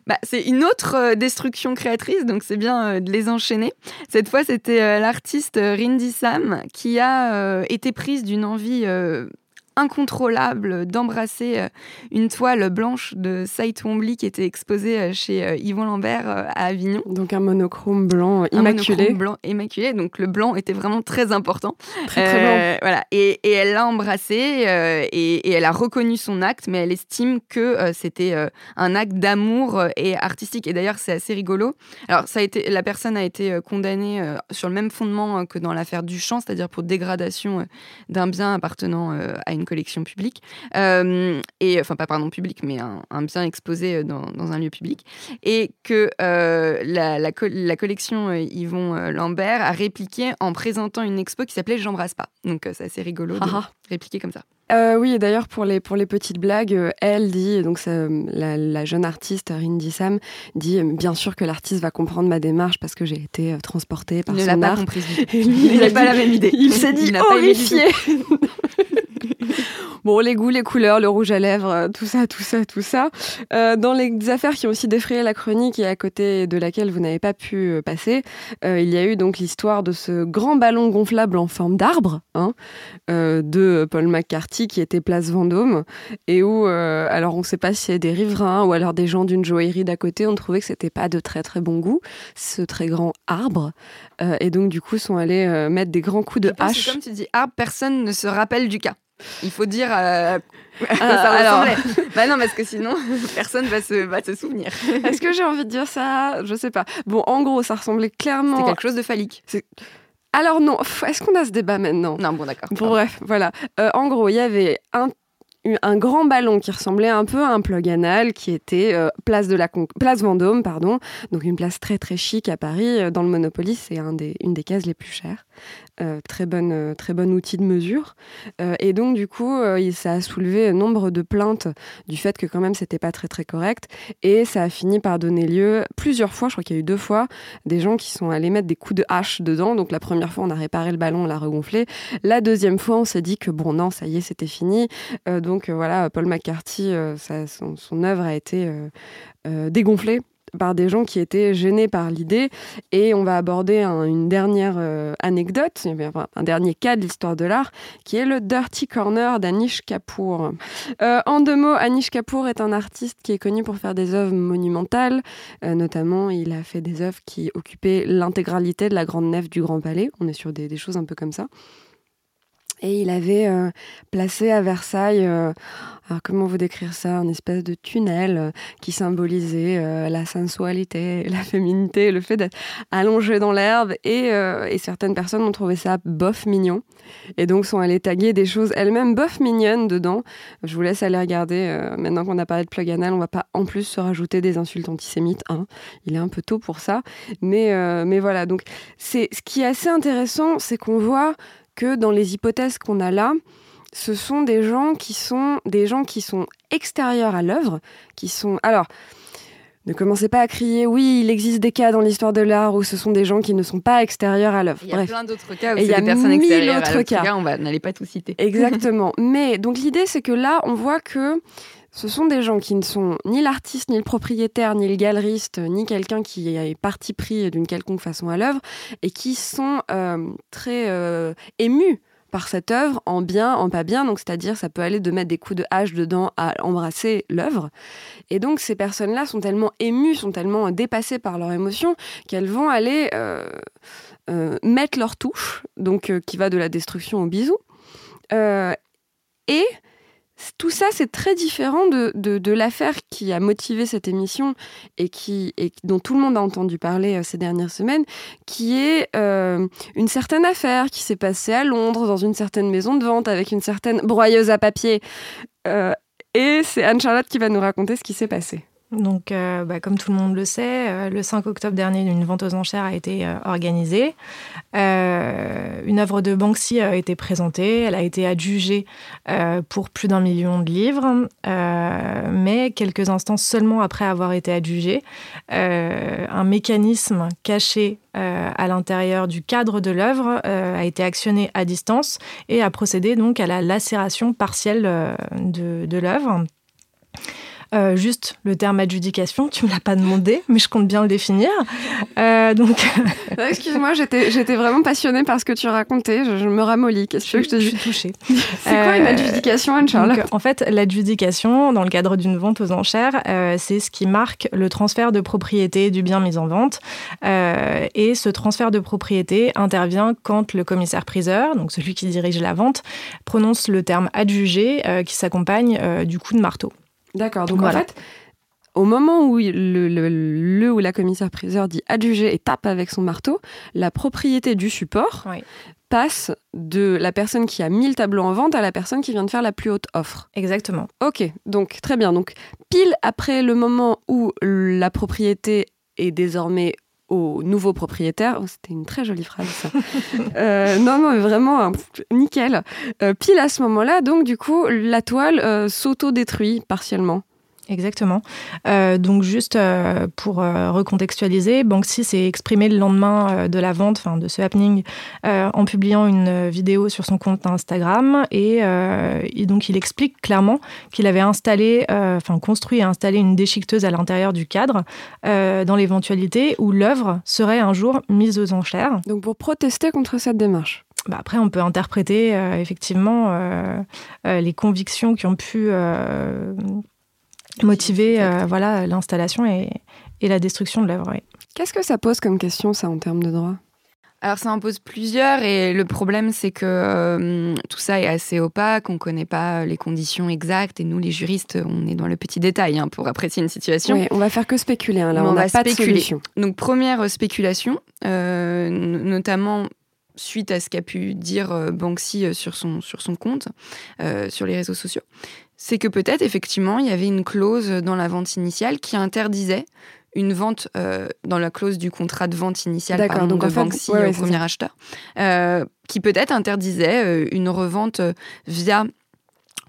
Bah, c'est une autre euh, destruction créatrice, donc c'est bien euh, de les enchaîner. Cette fois, c'était euh, l'artiste Rindy Sam qui a été prise d'une envie incontrôlable d'embrasser euh, une toile blanche de Saïd Twombly qui était exposée euh, chez euh, Yvon Lambert à Avignon. Donc un monochrome blanc immaculé. Un blanc immaculé, donc le blanc était vraiment très important. Très très blanc. Voilà, et, et elle l'a embrassé et, et, elle a reconnu son acte, mais elle estime que c'était un acte d'amour et artistique. Et d'ailleurs, c'est assez rigolo. Alors, ça a été, la personne a été condamnée sur le même fondement que dans l'affaire Duchamp, c'est-à-dire pour dégradation d'un bien appartenant à une collection publique, euh, et enfin pas pardon public, mais un, bien exposé euh, dans, un lieu public, et que euh, la, la, collection Yvon Lambert a répliqué en présentant une expo qui s'appelait J'embrasse pas. Donc c'est assez rigolo de répliquer comme ça. oui, et d'ailleurs pour les pour les petites blagues, elle dit donc la, jeune artiste Rindy Sam dit bien sûr que l'artiste va comprendre ma démarche parce que j'ai été transportée par il son art. (laughs) il n'a pas la même idée. Il s'est dit horrifié. (laughs) Bon, les goûts, les couleurs, le rouge à lèvres, euh, tout ça, tout ça, tout ça. Euh, dans les affaires qui ont aussi défrayé la chronique et à côté de laquelle vous n'avez pas pu euh, passer, il y a eu donc l'histoire de ce grand ballon gonflable en forme d'arbre hein, de Paul McCarthy qui était place Vendôme et où, alors on ne sait pas si c'est des riverains ou alors des gens d'une joaillerie d'à côté, on trouvait que c'était pas de très très bon goût, ce très grand arbre. et donc du coup sont allés mettre des grands coups de hache. Comme tu dis arbre, personne ne se rappelle du cas. Il faut dire euh, ah, (laughs) (laughs) ça alors... (laughs) bah non, parce que sinon, personne va se, va se souvenir. Est-ce que j'ai envie de dire ça? Je sais pas. Bon, en gros, ça ressemblait clairement. C'est quelque chose de phallique. Alors non, est-ce qu'on a ce débat maintenant? Non, bon d'accord. Bon, bref, voilà. Euh, en gros, il y avait un un grand ballon qui ressemblait un peu à un plug anal qui était euh, place de la place Vendôme pardon donc une place très très chic à Paris dans le Monopoly c'est un des, une des cases les plus chères euh, très, euh, très bon outil de mesure. Euh, et donc, du coup, ça a soulevé nombre de plaintes du fait que, quand même, c'était pas très, très correct. Et ça a fini par donner lieu plusieurs fois, je crois qu'il y a eu deux fois, des gens qui sont allés mettre des coups de hache dedans. Donc, la première fois, on a réparé le ballon, on l'a regonflé. La deuxième fois, on s'est dit que, bon, non, ça y est, c'était fini. donc, voilà, Paul McCarthy, son, son, œuvre a été dégonflée par des gens qui étaient gênés par l'idée. Et on va aborder une dernière euh, anecdote, un dernier cas de l'histoire de l'art, qui est le Dirty Corner d'Anish Kapoor. Euh, en deux mots, Anish Kapoor est un artiste qui est connu pour faire des œuvres monumentales. Euh, notamment, il a fait des œuvres qui occupaient l'intégralité de la grande nef du Grand Palais. On est sur des choses un peu comme ça. Et il avait euh, placé à Versailles, euh, alors comment vous décrire ça, un espèce de tunnel euh, qui symbolisait la sensualité, (laughs) la féminité, le fait d'être allongé dans l'herbe. Et, certaines personnes ont trouvé ça bof mignon. Et donc sont allées taguer des choses elles-mêmes bof mignonnes dedans. Je vous laisse aller regarder. maintenant qu'on a parlé de plug anal, on va pas en plus se rajouter des insultes antisémites. Hein. Il est un peu tôt pour ça. Mais, mais voilà, donc c'est ce qui est assez intéressant, c'est qu'on voit que dans les hypothèses qu'on a là, ce sont des gens qui sont des gens qui sont extérieurs à l'œuvre, qui sont alors ne commencez pas à crier oui, il existe des cas dans l'histoire de l'art où ce sont des gens qui ne sont pas extérieurs à l'œuvre. Il y a plein d'autres cas où c'est des personnes extérieures à l'œuvre. Cas. On n'allait pas tout citer. Exactement. (laughs) Mais donc l'idée c'est que là, on voit que ce sont des gens qui ne sont ni l'artiste, ni le propriétaire, ni le galeriste, ni quelqu'un qui est parti pris d'une quelconque façon à l'œuvre, et qui sont euh, très euh, émus par cette œuvre, en bien, en pas bien. Donc, c'est-à-dire, ça peut aller de mettre des coups de hache dedans à embrasser l'œuvre. Et donc, ces personnes-là sont tellement émues, sont tellement dépassées par leurs émotions qu'elles vont aller euh, mettre leur touche, donc qui va de la destruction au bisou. et tout ça, c'est très différent de, de, l'affaire qui a motivé cette émission et, qui, et dont tout le monde a entendu parler euh, ces dernières semaines, qui est euh, une certaine affaire qui s'est passée à Londres, dans une certaine maison de vente, avec une certaine broyeuse à papier. Euh, et c'est Anne-Charlotte qui va nous raconter ce qui s'est passé. Donc, euh, bah, comme tout le monde le sait, euh, le 5 octobre dernier, une vente aux enchères a été euh, organisée. une œuvre de Banksy a été présentée. Elle a été adjugée pour plus d'un million de livres. mais quelques instants seulement après avoir été adjugée, un mécanisme caché à l'intérieur du cadre de l'œuvre a été actionné à distance et a procédé donc à la lacération partielle de, de l'œuvre. Euh, juste le terme adjudication, tu me l'as pas demandé, mais je compte bien le définir. Euh, donc, (laughs) excuse-moi, j'étais j'étais vraiment passionnée par ce que tu racontais. Je, me ramollis. Qu'est-ce que je te dis Je suis touchée. (laughs) c'est quoi une euh, adjudication, Anne-Charlotte En fait, l'adjudication, dans le cadre d'une vente aux enchères, c'est ce qui marque le transfert de propriété du bien mis en vente. et ce transfert de propriété intervient quand le commissaire-priseur, donc celui qui dirige la vente, prononce le terme adjugé qui s'accompagne du coup de marteau. D'accord. Donc en fait, au moment où le, le, ou la commissaire-priseur dit adjugé et tape avec son marteau, la propriété du support passe de la personne qui a mis le tableau en vente à la personne qui vient de faire la plus haute offre. Exactement. Ok, donc très bien. Donc pile après le moment où la propriété est désormais au nouveau propriétaire. Oh, c'était une très jolie phrase. (laughs) Euh, non, non, vraiment, nickel. Euh, pile à ce moment-là, donc, du coup, la toile euh, s'auto-détruit partiellement. Exactement. Euh, donc juste euh, pour euh, recontextualiser, Banksy s'est exprimé le lendemain de la vente, enfin de ce happening, en publiant une vidéo sur son compte Instagram et, donc il explique clairement qu'il avait installé, enfin construit et installé une déchiqueteuse à l'intérieur du cadre dans l'éventualité où l'œuvre serait un jour mise aux enchères. Donc pour protester contre cette démarche. Bah après, on peut interpréter effectivement les convictions qui ont pu motiver euh, voilà l'installation et, la destruction de l'œuvre. Qu'est-ce que ça pose comme question, ça, en termes de droit? Alors ça en pose plusieurs et le problème c'est que euh, tout ça est assez opaque, on ne connaît pas les conditions exactes et nous les juristes on est dans le petit détail hein, pour apprécier une situation. Oui, on va faire que spéculer, hein, là on n'a pas de solution. Donc première spéculation, euh, notamment suite à ce qu'a pu dire Banksy sur son, sur son compte, sur les réseaux sociaux c'est que peut-être effectivement il y avait une clause dans la vente initiale qui interdisait une vente euh, dans la clause du contrat de vente initiale par donc de Banksy au premier acheteur, euh, qui peut-être interdisait euh, une revente via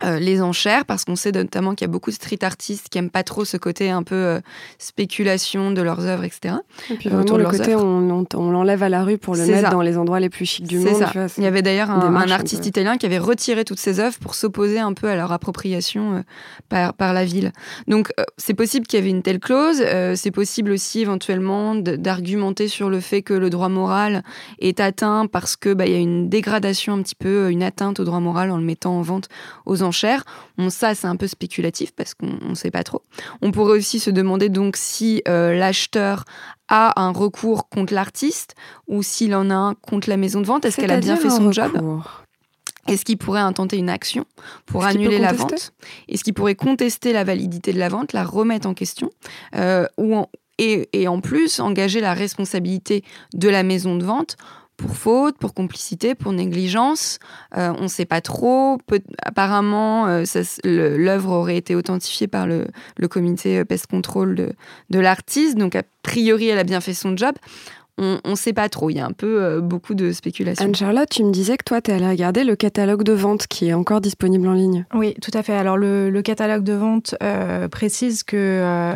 euh, les enchères, parce qu'on sait notamment qu'il y a beaucoup de street artistes qui aiment pas trop ce côté un peu euh, spéculation de leurs œuvres, etc. Et puis vraiment le côté on, on, l'enlève à la rue pour le mettre dans les endroits les plus chics du monde. Ça. Il y avait d'ailleurs un, artiste italien qui avait retiré toutes ses œuvres pour s'opposer un peu à leur appropriation euh, par, par la ville. Donc c'est possible qu'il y avait une telle clause. c'est possible aussi éventuellement d'argumenter sur le fait que le droit moral est atteint parce que bah, y a une dégradation un petit peu, une atteinte au droit moral en le mettant en vente aux enchères. Bon, ça, c'est un peu spéculatif parce qu'on ne sait pas trop. On pourrait aussi se demander donc si euh, l'acheteur a un recours contre l'artiste ou s'il en a un contre la maison de vente. Est-ce qu'elle a bien fait son job est-ce qu'il pourrait intenter une action pour annuler la vente? Est-ce qu'il pourrait contester la validité de la vente, la remettre en question euh, ou et, et, en plus engager la responsabilité de la maison de vente pour faute, pour complicité, pour négligence. Euh, on ne sait pas trop. apparemment, euh, l'œuvre aurait été authentifiée par le, comité euh, pest control de, de l'artiste. Donc, a priori, elle a bien fait son job on ne sait pas trop. Il y a un peu euh, beaucoup de spéculation. Anne-Charlotte, tu me disais que toi, tu es allée regarder le catalogue de vente qui est encore disponible en ligne. Oui, tout à fait. Alors, le, catalogue de vente euh, précise que euh,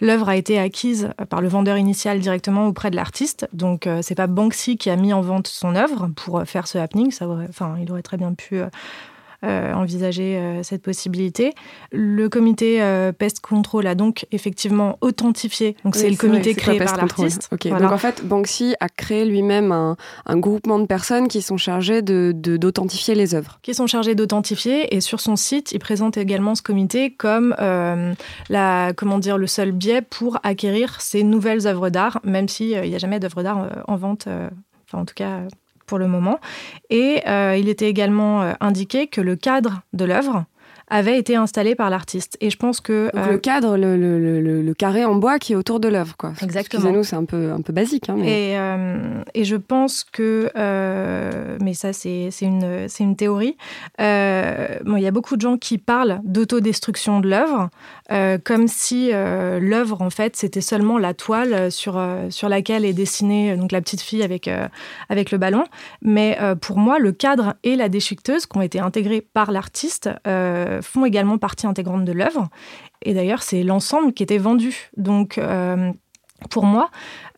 l'œuvre a été acquise par le vendeur initial directement auprès de l'artiste. Donc, c'est pas Banksy qui a mis en vente son œuvre pour faire ce happening. Ça enfin, il aurait très bien pu euh, envisager euh, cette possibilité. Le comité euh, Pest Control a donc effectivement authentifié. Donc c'est le comité créé par l'artiste. Donc en fait, Banksy a créé lui-même un, groupement de personnes qui sont chargées de, d'authentifier les œuvres. Qui sont chargées d'authentifier et sur son site, il présente également ce comité comme la, comment dire, le seul biais pour acquérir ces nouvelles œuvres d'art, même s'il n'y a jamais d'œuvres d'art en vente, enfin en tout cas pour le moment. Et euh, il était également euh, indiqué que le cadre de l'œuvre avait été installé par l'artiste. Et je pense que... le euh, cadre, le, le, le, carré en bois qui est autour de l'œuvre, quoi. Exactement. Excusez-nous, c'est un peu, un peu basique. Hein, mais... et, euh, et, je pense que... Euh, mais ça, c'est une, une théorie. bon, il y a beaucoup de gens qui parlent d'autodestruction de l'œuvre, comme si l'œuvre, en fait, c'était seulement la toile sur, sur laquelle est dessinée donc, la petite fille avec, avec le ballon. Mais pour moi, le cadre et la déchiqueteuse qui ont été intégrés par l'artiste font également partie intégrante de l'œuvre. Et d'ailleurs, c'est l'ensemble qui était vendu. Donc, euh, pour moi,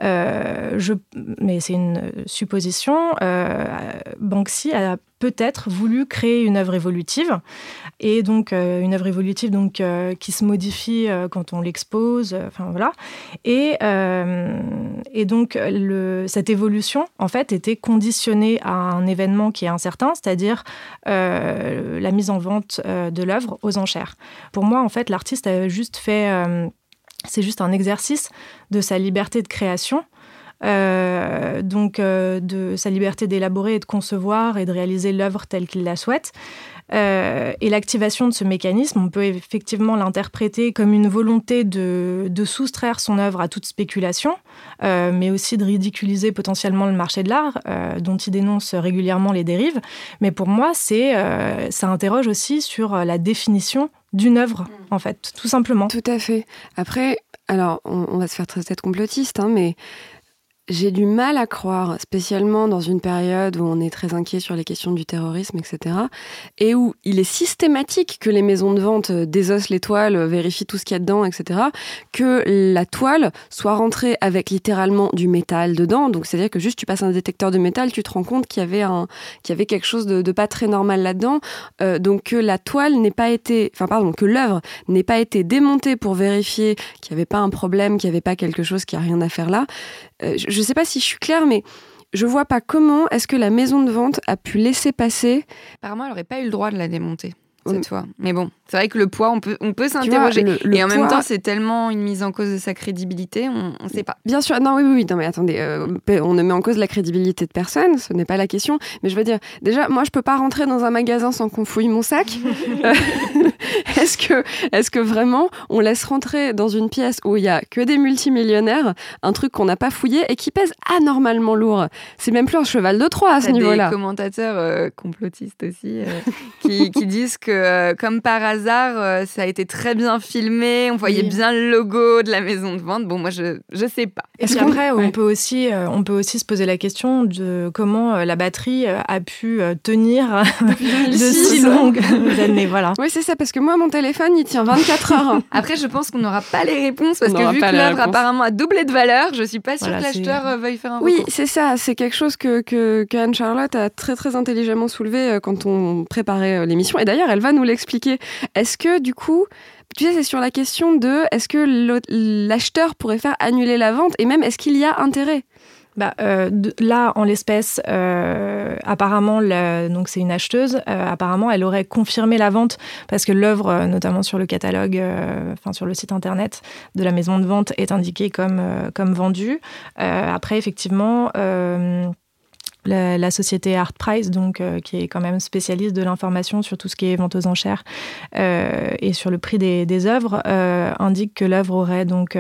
euh, je, mais c'est une supposition, euh, Banksy a peut-être voulu créer une œuvre évolutive, et donc euh, une œuvre évolutive donc, qui se modifie quand on l'expose, enfin voilà. Et, et donc cette évolution, en fait, était conditionnée à un événement qui est incertain, c'est-à-dire la mise en vente de l'œuvre aux enchères. Pour moi, en fait, l'artiste a juste fait c'est juste un exercice de sa liberté de création, euh, donc euh, de sa liberté d'élaborer et de concevoir et de réaliser l'œuvre telle qu'il la souhaite. Euh, et l'activation de ce mécanisme, on peut effectivement l'interpréter comme une volonté de, soustraire son œuvre à toute spéculation, mais aussi de ridiculiser potentiellement le marché de l'art, dont il dénonce régulièrement les dérives. Mais pour moi, c'est, ça interroge aussi sur la définition d'une œuvre, mm. en fait, tout simplement. Tout à fait. Après, alors, on, va se faire très tête complotiste, hein, mais j'ai du mal à croire, spécialement dans une période où on est très inquiet sur les questions du terrorisme, etc., et où il est systématique que les maisons de vente désossent les toiles, vérifient tout ce qu'il y a dedans, etc., que la toile soit rentrée avec littéralement du métal dedans. Donc, c'est-à-dire que juste tu passes un détecteur de métal, tu te rends compte qu'il y avait, un, qu'il y avait quelque chose de, pas très normal là-dedans. Euh, donc, que la toile n'ait pas été, enfin, pardon, que l'œuvre n'ait pas été démontée pour vérifier qu'il n'y avait pas un problème, qu'il n'y avait pas quelque chose qui a rien à faire là. Euh, je ne sais pas si je suis claire, mais je vois pas comment est-ce que la maison de vente a pu laisser passer. Apparemment, elle n'aurait pas eu le droit de la démonter cette fois. Mais bon, c'est vrai que le poids, on peut, on peut s'interroger. Et en même temps, c'est tellement une mise en cause de sa crédibilité, on ne sait pas. Bien sûr, non, oui, oui, oui. Non, mais attendez, euh, on ne met en cause la crédibilité de personne, ce n'est pas la question. Mais je veux dire, déjà, moi, je peux pas rentrer dans un magasin sans qu'on fouille mon sac. (laughs) Euh, (laughs) est-ce que, est-ce que vraiment, on laisse rentrer dans une pièce où il y a que des multimillionnaires, un truc qu'on n'a pas fouillé et qui pèse anormalement lourd? C'est même plus un cheval de Troie à ce niveau-là. des commentateurs euh, complotistes aussi qui, qui disent que, comme par hasard, hasard, euh, ça a été très bien filmé. On voyait bien le logo de la maison de vente. Bon, moi, je je sais pas. Et puis après, on peut aussi euh, on peut aussi se poser la question de comment euh, la batterie a pu tenir (laughs) de si (laughs) longues années. Voilà. Oui, c'est ça, parce que moi, mon téléphone, il tient 24 heures. (laughs) après, je pense qu'on n'aura pas les réponses parce que vu que l'œuvre apparemment a doublé de valeur, je suis pas sûre que l'acheteur veuille faire un. Oui, c'est ça. C'est quelque chose que que, Anne Charlotte a très très intelligemment soulevé quand on préparait l'émission. Et d'ailleurs, elle va nous l'expliquer. Est-ce que du coup, tu sais, c'est sur la question de est-ce que l'acheteur pourrait faire annuler la vente et même est-ce qu'il y a intérêt? Bah, euh, là, en l'espèce, euh, apparemment, c'est une acheteuse. Euh, apparemment, elle aurait confirmé la vente parce que l'œuvre, notamment sur le catalogue, enfin sur le site internet de la maison de vente, est indiquée comme comme vendue. après, effectivement la, société Art Price, donc, euh, qui est quand même spécialiste de l'information sur tout ce qui est vente aux enchères euh, et sur le prix des, des œuvres, euh, indique que l'œuvre aurait donc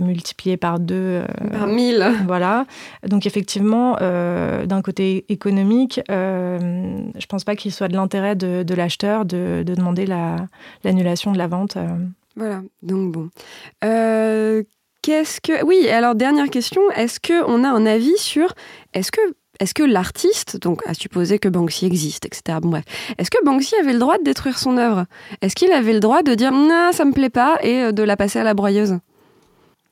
multiplié par deux. par mille. Voilà. Donc effectivement, d'un côté économique, je pense pas qu'il soit de l'intérêt de, l'acheteur de, demander l'annulation de la vente. Voilà, donc bon. Oui alors dernière question est-ce que on a un avis sur est-ce que l'artiste, donc à supposer que Banksy existe, etc. Est-ce que Banksy avait le droit de détruire son œuvre? Est-ce qu'il avait le droit de dire non, ça me plaît pas et euh, de la passer à la broyeuse?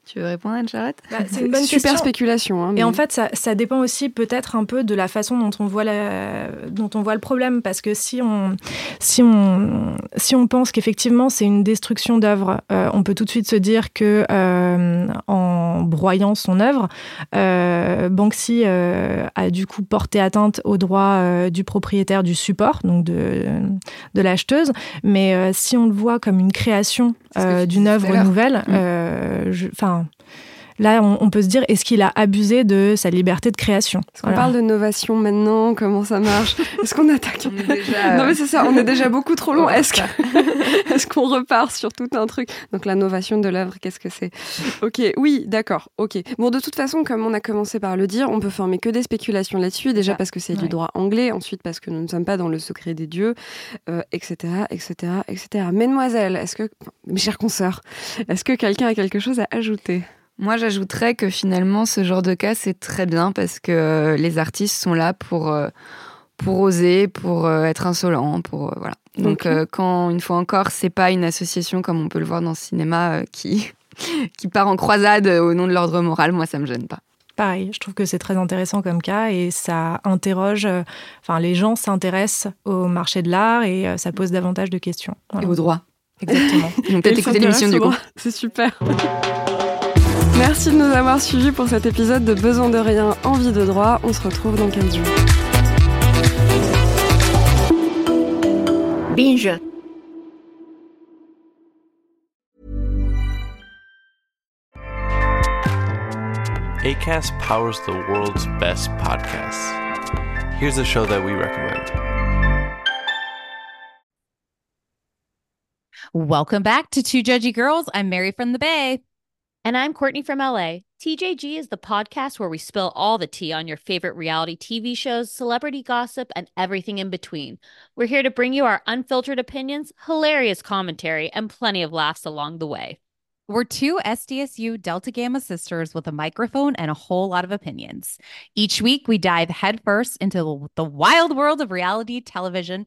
Tu veux répondre, Anne-Charlotte bah, C'est une (laughs) bonne Super spéculation. Hein, Et en fait, ça, ça dépend aussi peut-être un peu de la façon dont on voit, la, dont on voit le problème. Parce que si on, si on, si on pense qu'effectivement c'est une destruction d'œuvre, euh, on peut tout de suite se dire que euh, en broyant son œuvre, euh, Banksy a du coup porté atteinte aux droits du propriétaire du support, donc de, de l'acheteuse. Mais si on le voit comme une création d'une œuvre nouvelle, mm. Enfin Là, on, peut se dire, est-ce qu'il a abusé de sa liberté de création On parle de novation maintenant? Comment ça marche? Est-ce qu'on attaque Non, mais c'est ça, on est déjà (laughs) beaucoup trop long. Est-ce (laughs) (laughs) est qu'on repart sur tout un truc? Donc, la novation de l'œuvre, qu'est-ce que c'est? Ok, oui, d'accord, ok. Bon, de toute façon, comme on a commencé par le dire, on peut former que des spéculations là-dessus. Déjà parce que c'est du droit anglais, ensuite parce que nous ne sommes pas dans le secret des dieux, etc., etc., etc. Mesdemoiselles, est-ce que, mes chers consoeurs, est-ce que quelqu'un a quelque chose à ajouter? Moi, j'ajouterais que finalement, ce genre de cas, c'est très bien parce que euh, les artistes sont là pour, euh, pour oser, pour euh, être insolents, pour voilà. Donc, quand une fois encore, c'est pas une association comme on peut le voir dans le cinéma qui (laughs) qui part en croisade au nom de l'ordre moral, moi, ça me gêne pas. Pareil, je trouve que c'est très intéressant comme cas et ça interroge, enfin les gens s'intéressent au marché de l'art et ça pose davantage de questions. Et au droit. Exactement. (laughs) Ils peut-être écouter l'émission du coup. C'est super. Merci de nous avoir suivis pour cet épisode de Besoin de rien, envie de droit. On se retrouve dans 15 jours. Binge. ACAST powers the world's best podcasts. Here's a show that we recommend. Welcome back to Two Judgy Girls. I'm Mary from the Bay. And I'm Courtney from LA. TJG is the podcast where we spill all the tea on your favorite reality TV shows, celebrity gossip, and everything in between. We're here to bring you our unfiltered opinions, hilarious commentary, and plenty of laughs along the way. We're two SDSU Delta Gamma sisters with a microphone and a whole lot of opinions. Each week, we dive headfirst into the wild world of reality television